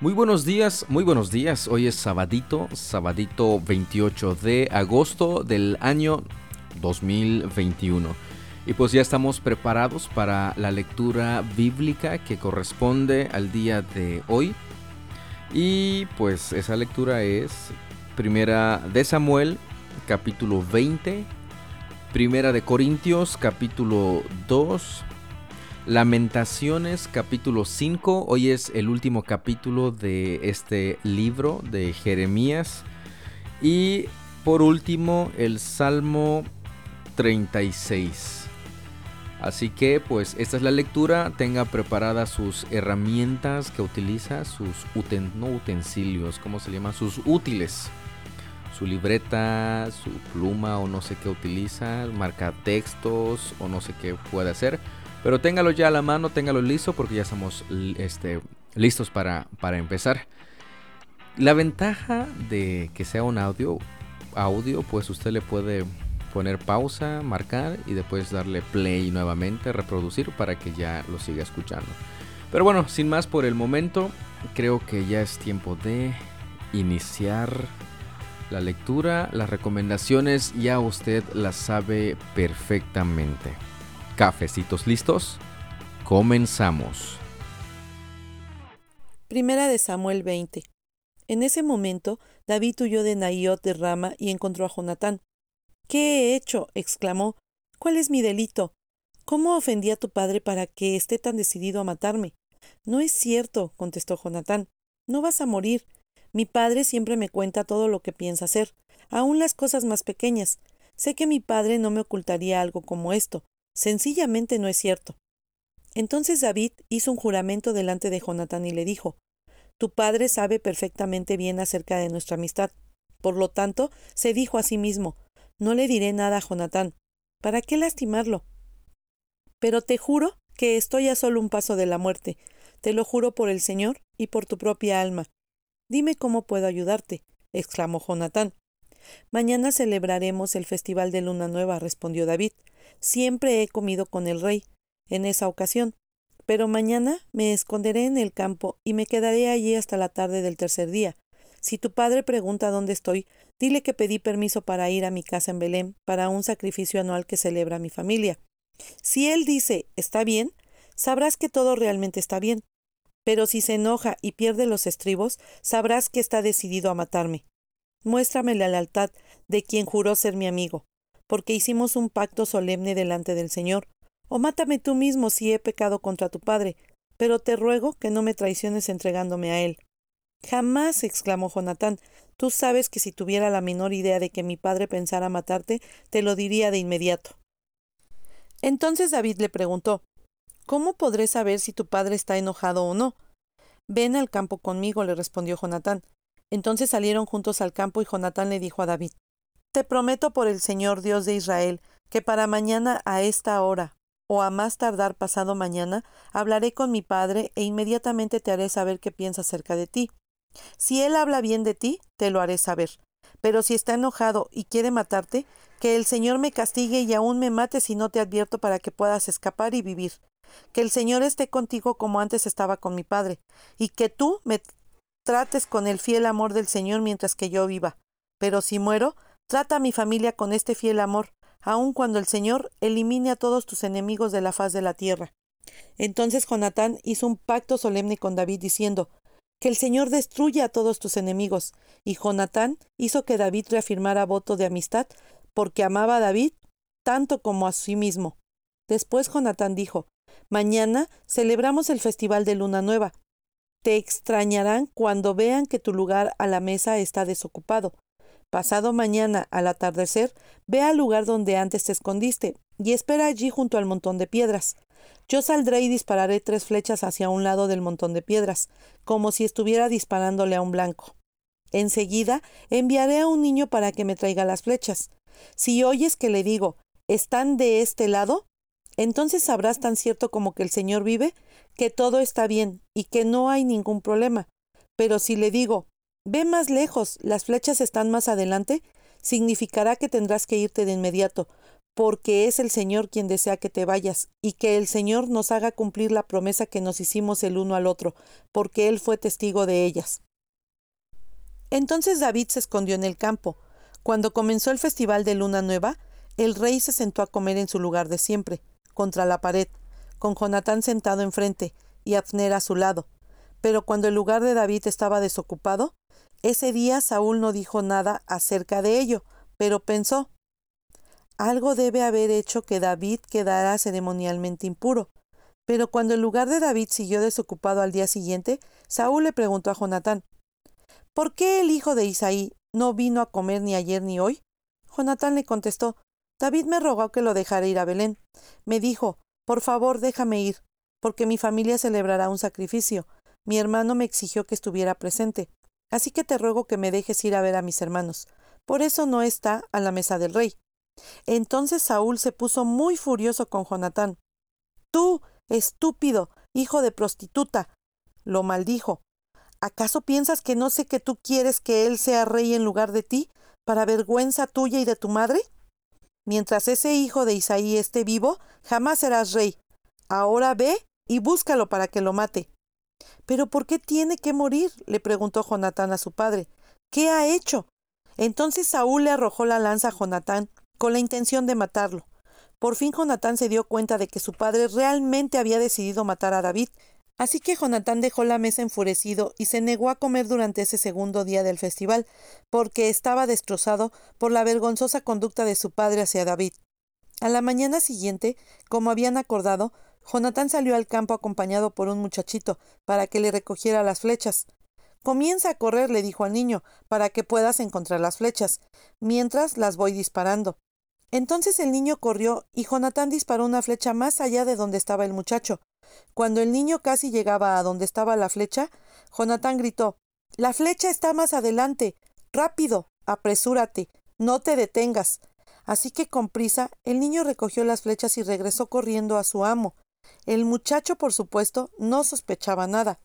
Muy buenos días, muy buenos días. Hoy es sabadito, sabadito 28 de agosto del año 2021. Y pues ya estamos preparados para la lectura bíblica que corresponde al día de hoy. Y pues esa lectura es Primera de Samuel, capítulo 20, Primera de Corintios, capítulo 2, Lamentaciones capítulo 5. Hoy es el último capítulo de este libro de Jeremías. Y por último el Salmo 36. Así que pues esta es la lectura. Tenga preparadas sus herramientas que utiliza, sus utensilios, ¿cómo se llama? Sus útiles. Su libreta, su pluma o no sé qué utiliza, marca textos o no sé qué puede hacer pero téngalo ya a la mano, téngalo listo porque ya estamos este, listos para, para empezar. La ventaja de que sea un audio, audio, pues usted le puede poner pausa, marcar y después darle play nuevamente, reproducir para que ya lo siga escuchando. Pero bueno, sin más por el momento, creo que ya es tiempo de iniciar la lectura. Las recomendaciones ya usted las sabe perfectamente. Cafecitos listos. Comenzamos. Primera de Samuel 20. En ese momento, David huyó de Naiot de Rama y encontró a Jonatán. ¿Qué he hecho? exclamó. ¿Cuál es mi delito? ¿Cómo ofendí a tu padre para que esté tan decidido a matarme? No es cierto, contestó Jonatán. No vas a morir. Mi padre siempre me cuenta todo lo que piensa hacer, aun las cosas más pequeñas. Sé que mi padre no me ocultaría algo como esto. Sencillamente no es cierto. Entonces David hizo un juramento delante de Jonatán y le dijo Tu padre sabe perfectamente bien acerca de nuestra amistad. Por lo tanto, se dijo a sí mismo No le diré nada a Jonatán. ¿Para qué lastimarlo? Pero te juro que estoy a solo un paso de la muerte. Te lo juro por el Señor y por tu propia alma. Dime cómo puedo ayudarte, exclamó Jonatán. Mañana celebraremos el festival de Luna Nueva, respondió David. Siempre he comido con el rey en esa ocasión, pero mañana me esconderé en el campo y me quedaré allí hasta la tarde del tercer día. Si tu padre pregunta dónde estoy, dile que pedí permiso para ir a mi casa en Belén para un sacrificio anual que celebra mi familia. Si él dice está bien, sabrás que todo realmente está bien. Pero si se enoja y pierde los estribos, sabrás que está decidido a matarme. Muéstrame la lealtad de quien juró ser mi amigo porque hicimos un pacto solemne delante del Señor. O mátame tú mismo si he pecado contra tu padre, pero te ruego que no me traiciones entregándome a él. Jamás, exclamó Jonatán, tú sabes que si tuviera la menor idea de que mi padre pensara matarte, te lo diría de inmediato. Entonces David le preguntó ¿Cómo podré saber si tu padre está enojado o no? Ven al campo conmigo, le respondió Jonatán. Entonces salieron juntos al campo y Jonatán le dijo a David te prometo por el Señor Dios de Israel que para mañana a esta hora o a más tardar pasado mañana hablaré con mi padre e inmediatamente te haré saber qué piensa acerca de ti. Si él habla bien de ti, te lo haré saber. Pero si está enojado y quiere matarte, que el Señor me castigue y aún me mate si no te advierto para que puedas escapar y vivir. Que el Señor esté contigo como antes estaba con mi padre, y que tú me trates con el fiel amor del Señor mientras que yo viva. Pero si muero, Trata a mi familia con este fiel amor, aun cuando el Señor elimine a todos tus enemigos de la faz de la tierra. Entonces Jonatán hizo un pacto solemne con David diciendo Que el Señor destruya a todos tus enemigos. Y Jonatán hizo que David reafirmara voto de amistad, porque amaba a David tanto como a sí mismo. Después Jonatán dijo Mañana celebramos el festival de Luna Nueva. Te extrañarán cuando vean que tu lugar a la mesa está desocupado. Pasado mañana, al atardecer, ve al lugar donde antes te escondiste, y espera allí junto al montón de piedras. Yo saldré y dispararé tres flechas hacia un lado del montón de piedras, como si estuviera disparándole a un blanco. Enseguida enviaré a un niño para que me traiga las flechas. Si oyes que le digo, ¿están de este lado? Entonces sabrás tan cierto como que el Señor vive, que todo está bien y que no hay ningún problema. Pero si le digo, Ve más lejos, las flechas están más adelante. significará que tendrás que irte de inmediato, porque es el Señor quien desea que te vayas, y que el Señor nos haga cumplir la promesa que nos hicimos el uno al otro, porque Él fue testigo de ellas. Entonces David se escondió en el campo. Cuando comenzó el festival de Luna Nueva, el rey se sentó a comer en su lugar de siempre, contra la pared, con Jonatán sentado enfrente y Abner a su lado. Pero cuando el lugar de David estaba desocupado, ese día Saúl no dijo nada acerca de ello, pero pensó algo debe haber hecho que David quedara ceremonialmente impuro. Pero cuando el lugar de David siguió desocupado al día siguiente, Saúl le preguntó a Jonatán ¿Por qué el hijo de Isaí no vino a comer ni ayer ni hoy? Jonatán le contestó David me rogó que lo dejara ir a Belén. Me dijo Por favor, déjame ir, porque mi familia celebrará un sacrificio. Mi hermano me exigió que estuviera presente. Así que te ruego que me dejes ir a ver a mis hermanos. Por eso no está a la mesa del rey. Entonces Saúl se puso muy furioso con Jonatán. Tú, estúpido, hijo de prostituta, lo maldijo. ¿Acaso piensas que no sé que tú quieres que él sea rey en lugar de ti, para vergüenza tuya y de tu madre? Mientras ese hijo de Isaí esté vivo, jamás serás rey. Ahora ve y búscalo para que lo mate. ¿Pero por qué tiene que morir? le preguntó Jonatán a su padre. ¿Qué ha hecho? Entonces Saúl le arrojó la lanza a Jonatán con la intención de matarlo. Por fin Jonatán se dio cuenta de que su padre realmente había decidido matar a David Así que Jonatán dejó la mesa enfurecido y se negó a comer durante ese segundo día del festival, porque estaba destrozado por la vergonzosa conducta de su padre hacia David. A la mañana siguiente, como habían acordado, Jonatán salió al campo acompañado por un muchachito para que le recogiera las flechas. Comienza a correr, le dijo al niño, para que puedas encontrar las flechas, mientras las voy disparando. Entonces el niño corrió y Jonatán disparó una flecha más allá de donde estaba el muchacho. Cuando el niño casi llegaba a donde estaba la flecha, Jonatán gritó La flecha está más adelante. Rápido. apresúrate. No te detengas. Así que con prisa el niño recogió las flechas y regresó corriendo a su amo. El muchacho, por supuesto, no sospechaba nada.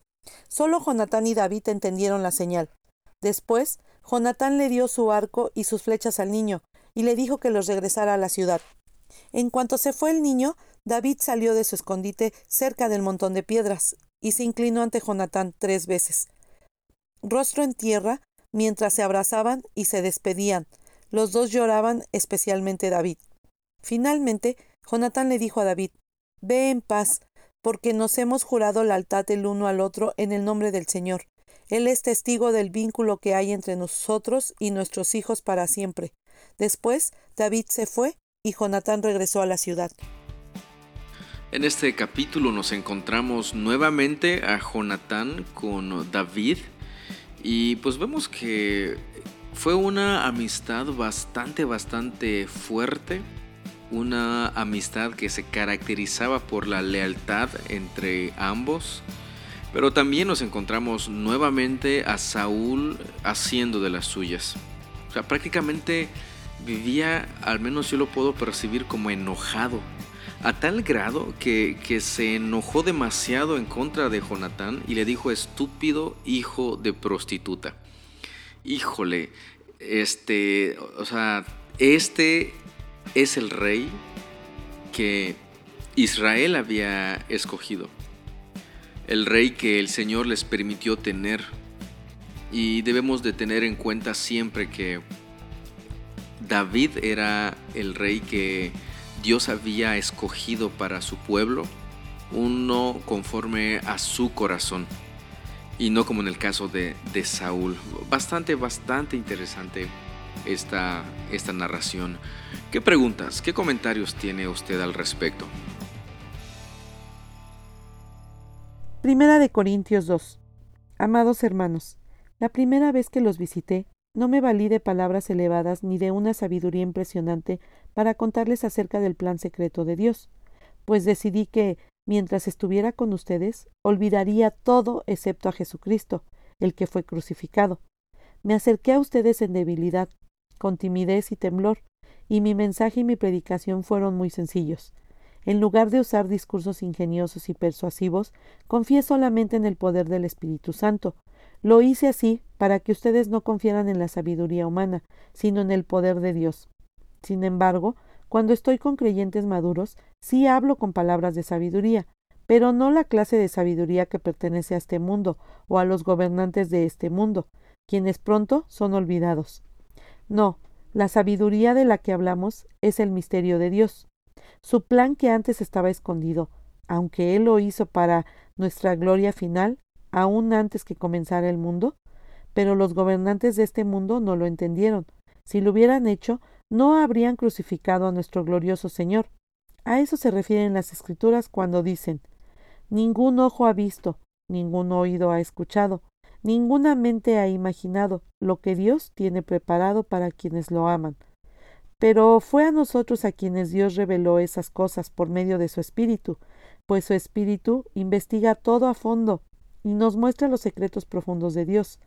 Solo Jonatán y David entendieron la señal. Después, Jonatán le dio su arco y sus flechas al niño, y le dijo que los regresara a la ciudad. En cuanto se fue el niño, David salió de su escondite cerca del montón de piedras y se inclinó ante Jonatán tres veces. Rostro en tierra, mientras se abrazaban y se despedían. Los dos lloraban, especialmente David. Finalmente, Jonatán le dijo a David Ve en paz, porque nos hemos jurado lealtad el uno al otro en el nombre del Señor. Él es testigo del vínculo que hay entre nosotros y nuestros hijos para siempre. Después, David se fue y Jonatán regresó a la ciudad. En este capítulo nos encontramos nuevamente a Jonatán con David y pues vemos que fue una amistad bastante, bastante fuerte, una amistad que se caracterizaba por la lealtad entre ambos, pero también nos encontramos nuevamente a Saúl haciendo de las suyas. O sea, prácticamente vivía, al menos yo lo puedo percibir como enojado, a tal grado que, se enojó demasiado en contra de Jonatán y le dijo estúpido hijo de prostituta. Híjole, este, o sea, este es el rey que Israel había escogido. El rey que el Señor les permitió tener. Y debemos de tener en cuenta siempre que David era el rey que Dios había escogido para su pueblo, uno conforme a su corazón y no como en el caso de, Saúl. Bastante, bastante interesante esta, esta narración. ¿Qué preguntas, qué comentarios tiene usted al respecto? Primera de Corintios 2. Amados hermanos, la primera vez que los visité, no me valí de palabras elevadas ni de una sabiduría impresionante para contarles acerca del plan secreto de Dios, pues decidí que, mientras estuviera con ustedes, olvidaría todo excepto a Jesucristo, el que fue crucificado. Me acerqué a ustedes en debilidad, con timidez y temblor, y mi mensaje y mi predicación fueron muy sencillos. En lugar de usar discursos ingeniosos y persuasivos, confié solamente en el poder del Espíritu Santo, Lo hice así para que ustedes no confiaran en la sabiduría humana, sino en el poder de Dios. Sin embargo, cuando estoy con creyentes maduros, sí hablo con palabras de sabiduría, pero no la clase de sabiduría que pertenece a este mundo o a los gobernantes de este mundo, quienes pronto son olvidados. No, la sabiduría de la que hablamos es el misterio de Dios. Su plan que antes estaba escondido, aunque Él lo hizo para nuestra gloria final, aún antes que comenzara el mundo, pero los gobernantes de este mundo no lo entendieron. Si lo hubieran hecho, no habrían crucificado a nuestro glorioso Señor. A eso se refieren las Escrituras cuando dicen Ningún ojo ha visto, ningún oído ha escuchado, ninguna mente ha imaginado lo que Dios tiene preparado para quienes lo aman. Pero fue a nosotros a quienes Dios reveló esas cosas por medio de su Espíritu, pues su Espíritu investiga todo a fondo y nos muestra los secretos profundos de Dios.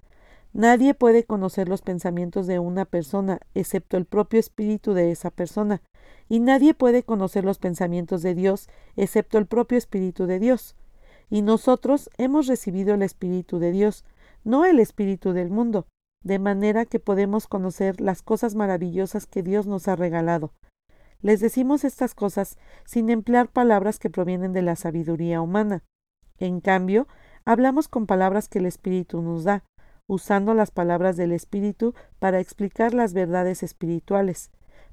Nadie puede conocer los pensamientos de una persona excepto el propio espíritu de esa persona, y nadie puede conocer los pensamientos de Dios excepto el propio espíritu de Dios. Y nosotros hemos recibido el espíritu de Dios, no el espíritu del mundo, de manera que podemos conocer las cosas maravillosas que Dios nos ha regalado. Les decimos estas cosas sin emplear palabras que provienen de la sabiduría humana. En cambio, hablamos con palabras que el Espíritu nos da, usando las palabras del Espíritu para explicar las verdades espirituales.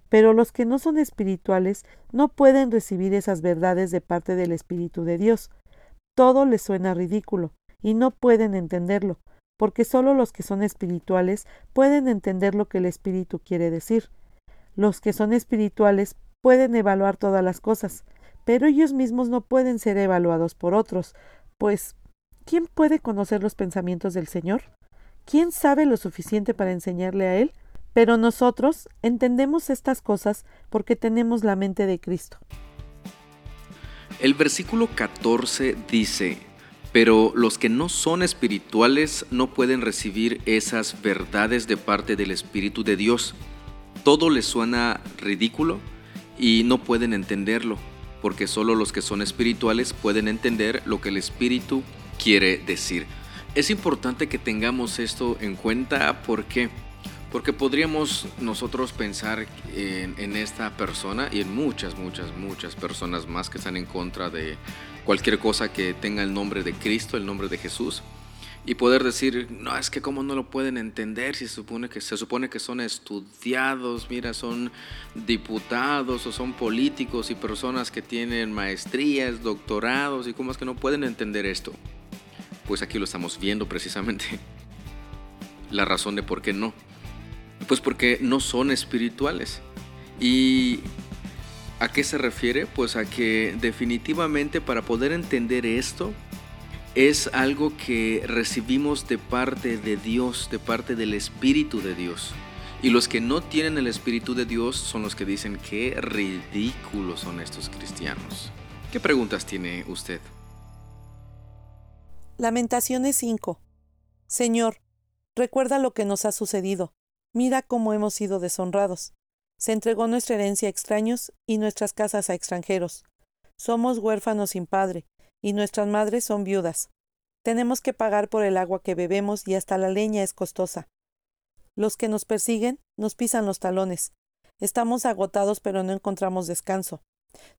Pero los que no son espirituales no pueden recibir esas verdades de parte del Espíritu de Dios. Todo les suena ridículo, y no pueden entenderlo, porque sólo los que son espirituales pueden entender lo que el Espíritu quiere decir. Los que son espirituales pueden evaluar todas las cosas, pero ellos mismos no pueden ser evaluados por otros, pues ¿quién puede conocer los pensamientos del Señor? ¿Quién sabe lo suficiente para enseñarle a Él? Pero nosotros entendemos estas cosas porque tenemos la mente de Cristo. El versículo 14 dice, pero los que no son espirituales no pueden recibir esas verdades de parte del Espíritu de Dios. Todo les suena ridículo y no pueden entenderlo, porque solo los que son espirituales pueden entender lo que el Espíritu quiere decir. Es importante que tengamos esto en cuenta porque porque podríamos nosotros pensar en, esta persona y en muchas, muchas, muchas personas más que están en contra de cualquier cosa que tenga el nombre de Cristo, el nombre de Jesús, y poder decir, no, es que cómo no lo pueden entender si se supone que, se supone que son estudiados, mira, son diputados o son políticos y personas que tienen maestrías, doctorados, y cómo es que no pueden entender esto pues aquí lo estamos viendo precisamente. La razón de por qué no. Pues porque no son espirituales. ¿Y a qué se refiere? Pues a que definitivamente para poder entender esto es algo que recibimos de parte de Dios, de parte del Espíritu de Dios. Y los que no tienen el Espíritu de Dios son los que dicen qué ridículos son estos cristianos. ¿Qué preguntas tiene usted? Lamentaciones 5. Señor, recuerda lo que nos ha sucedido. Mira cómo hemos sido deshonrados. Se entregó nuestra herencia a extraños y nuestras casas a extranjeros. Somos huérfanos sin padre, y nuestras madres son viudas. Tenemos que pagar por el agua que bebemos y hasta la leña es costosa. Los que nos persiguen nos pisan los talones. Estamos agotados pero no encontramos descanso.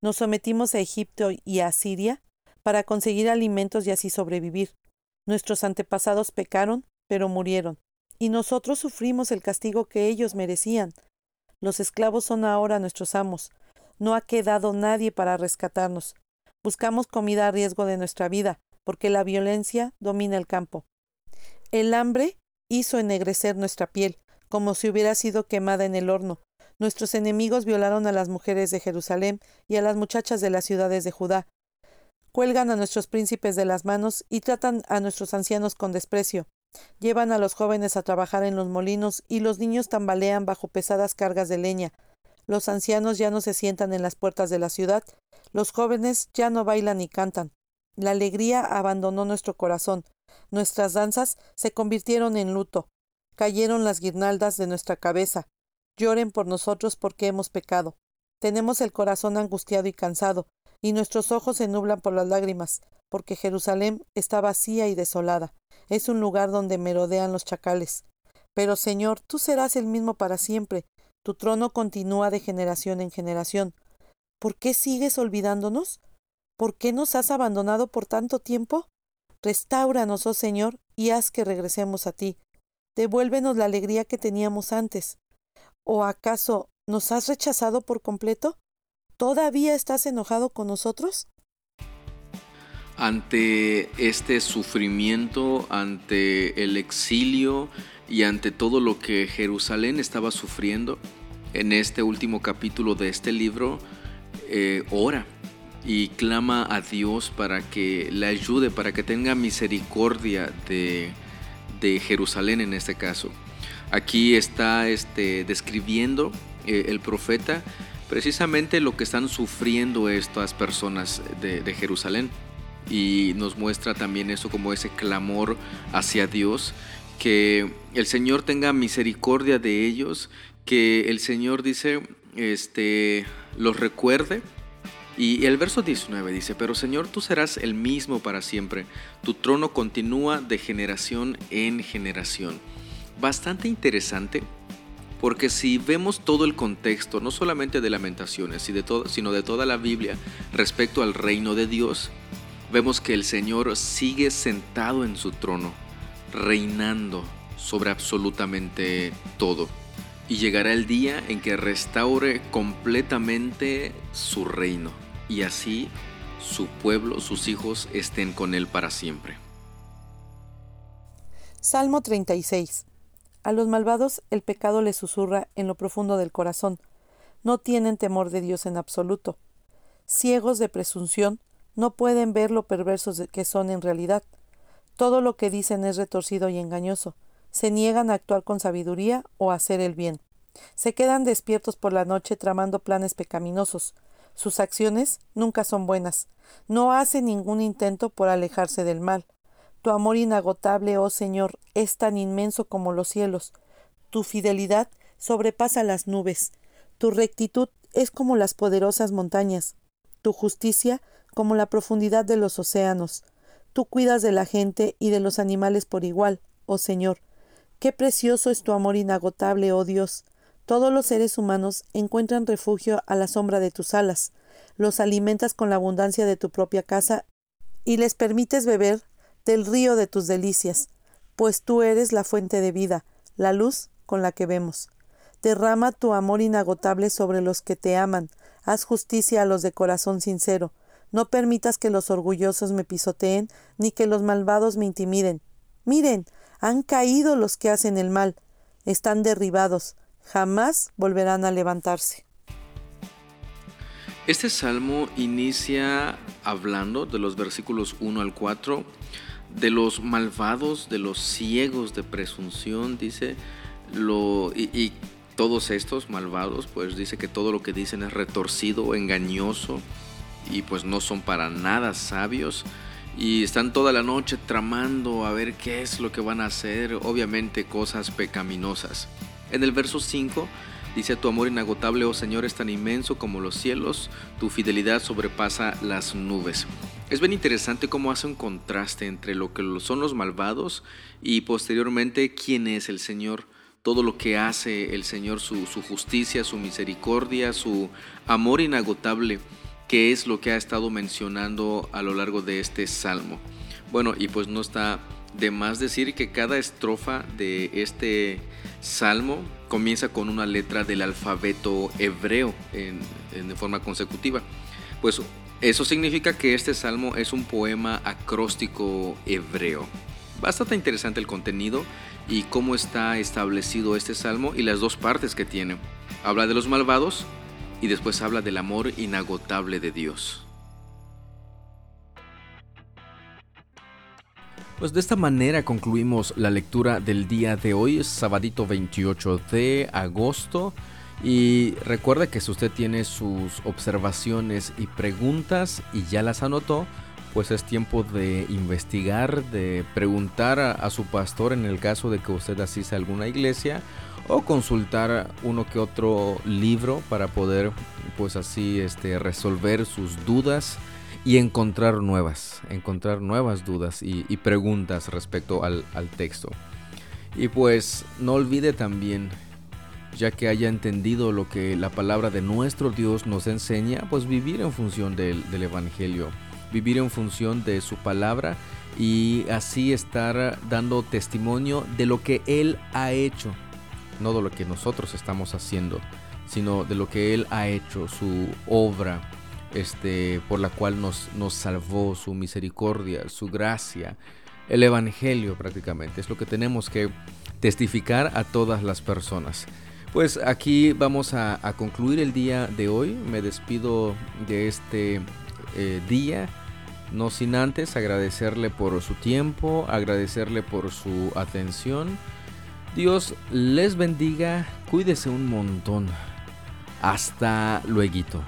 Nos sometimos a Egipto y a Siria para conseguir alimentos y así sobrevivir. Nuestros antepasados pecaron, pero murieron, y nosotros sufrimos el castigo que ellos merecían. Los esclavos son ahora nuestros amos. No ha quedado nadie para rescatarnos. Buscamos comida a riesgo de nuestra vida, porque la violencia domina el campo. El hambre hizo ennegrecer nuestra piel, como si hubiera sido quemada en el horno. Nuestros enemigos violaron a las mujeres de Jerusalén y a las muchachas de las ciudades de Judá, cuelgan a nuestros príncipes de las manos y tratan a nuestros ancianos con desprecio. Llevan a los jóvenes a trabajar en los molinos y los niños tambalean bajo pesadas cargas de leña. Los ancianos ya no se sientan en las puertas de la ciudad, los jóvenes ya no bailan ni cantan. La alegría abandonó nuestro corazón, nuestras danzas se convirtieron en luto, cayeron las guirnaldas de nuestra cabeza. Lloren por nosotros porque hemos pecado. Tenemos el corazón angustiado y cansado, y nuestros ojos se nublan por las lágrimas, porque Jerusalén está vacía y desolada. Es un lugar donde merodean los chacales. Pero Señor, tú serás el mismo para siempre. Tu trono continúa de generación en generación. ¿Por qué sigues olvidándonos? ¿Por qué nos has abandonado por tanto tiempo? Restáuranos, oh Señor, y haz que regresemos a ti. Devuélvenos la alegría que teníamos antes. ¿O acaso nos has rechazado por completo? ¿Todavía estás enojado con nosotros? Ante este sufrimiento, ante el exilio y ante todo lo que Jerusalén estaba sufriendo, en este último capítulo de este libro, eh, ora y clama a Dios para que le ayude, para que tenga misericordia de, Jerusalén en este caso. Aquí está este, describiendo eh, el profeta precisamente lo que están sufriendo estas personas de, de Jerusalén y nos muestra también eso como ese clamor hacia Dios, que el Señor tenga misericordia de ellos, que el Señor dice, este, los recuerde. Y el verso 19 dice, pero Señor, tú serás el mismo para siempre, tu trono continúa de generación en generación. Bastante interesante porque si vemos todo el contexto, no solamente de lamentaciones, sino de toda la Biblia respecto al reino de Dios, vemos que el Señor sigue sentado en su trono, reinando sobre absolutamente todo. Y llegará el día en que restaure completamente su reino, y así su pueblo, sus hijos, estén con él para siempre. Salmo 36. A los malvados el pecado les susurra en lo profundo del corazón. No tienen temor de Dios en absoluto. Ciegos de presunción, no pueden ver lo perversos que son en realidad. Todo lo que dicen es retorcido y engañoso. Se niegan a actuar con sabiduría o a hacer el bien. Se quedan despiertos por la noche tramando planes pecaminosos. Sus acciones nunca son buenas. No hacen ningún intento por alejarse del mal. Tu amor inagotable, oh Señor, es tan inmenso como los cielos. Tu fidelidad sobrepasa las nubes. Tu rectitud es como las poderosas montañas. Tu justicia como la profundidad de los océanos. Tú cuidas de la gente y de los animales por igual, oh Señor. Qué precioso es tu amor inagotable, oh Dios. Todos los seres humanos encuentran refugio a la sombra de tus alas. Los alimentas con la abundancia de tu propia casa y les permites beber del río de tus delicias, pues tú eres la fuente de vida, la luz con la que vemos. Derrama tu amor inagotable sobre los que te aman, haz justicia a los de corazón sincero, no permitas que los orgullosos me pisoteen, ni que los malvados me intimiden. Miren, han caído los que hacen el mal, están derribados, jamás volverán a levantarse. Este salmo inicia hablando de los versículos 1 al 4, de los malvados, de los ciegos de presunción, dice, lo, y, y todos estos malvados, pues dice que todo lo que dicen es retorcido, engañoso, y pues no son para nada sabios y están toda la noche tramando a ver qué es lo que van a hacer, obviamente cosas pecaminosas. En el verso 5 dice, tu amor inagotable, oh Señor, es tan inmenso como los cielos, tu fidelidad sobrepasa las nubes. Es bien interesante cómo hace un contraste entre lo que son los malvados y posteriormente quién es el Señor todo lo que hace el Señor, su, justicia, su misericordia, su amor inagotable qué es lo que ha estado mencionando a lo largo de este salmo. Bueno, y pues no está de más decir que cada estrofa de este salmo comienza con una letra del alfabeto hebreo en, de forma consecutiva. Pues eso significa que este salmo es un poema acróstico hebreo. Bastante interesante el contenido y cómo está establecido este salmo y las dos partes que tiene. Habla de los malvados y después habla del amor inagotable de Dios. Pues de esta manera concluimos la lectura del día de hoy, es sabadito 28 de agosto. Y recuerde que si usted tiene sus observaciones y preguntas y ya las anotó, pues es tiempo de investigar, de preguntar a, su pastor en el caso de que usted asista a alguna iglesia o consultar uno que otro libro para poder pues así este, resolver sus dudas y encontrar nuevas, encontrar nuevas dudas y, preguntas respecto al, texto. Y pues no olvide también, ya que haya entendido lo que la palabra de nuestro Dios nos enseña, pues vivir en función del, del Evangelio, vivir en función de su palabra y así estar dando testimonio de lo que Él ha hecho, no de lo que nosotros estamos haciendo, sino de lo que Él ha hecho, su obra, este, por la cual nos, nos salvó, su misericordia, su gracia, el Evangelio prácticamente. Es lo que tenemos que testificar a todas las personas. Pues aquí vamos a, concluir el día de hoy. Me despido de este eh, día. No sin antes agradecerle por su tiempo, agradecerle por su atención. Dios les bendiga, cuídese un montón. Hasta luego.